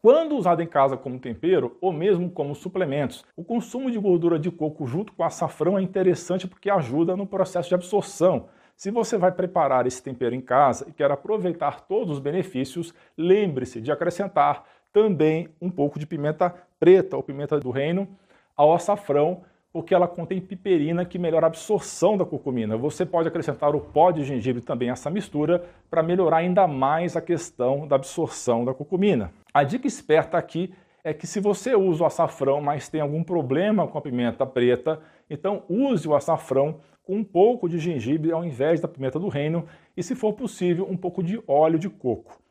Quando usado em casa como tempero ou mesmo como suplementos, o consumo de gordura de coco junto com açafrão é interessante porque ajuda no processo de absorção. Se você vai preparar esse tempero em casa e quer aproveitar todos os benefícios, lembre-se de acrescentar também um pouco de pimenta preta ou pimenta do reino ao açafrão, porque ela contém piperina que melhora a absorção da curcumina. Você pode acrescentar o pó de gengibre também a essa mistura para melhorar ainda mais a questão da absorção da curcumina. A dica esperta aqui é que se você usa o açafrão, mas tem algum problema com a pimenta preta, então use o açafrão com um pouco de gengibre ao invés da pimenta do reino e, se for possível, um pouco de óleo de coco.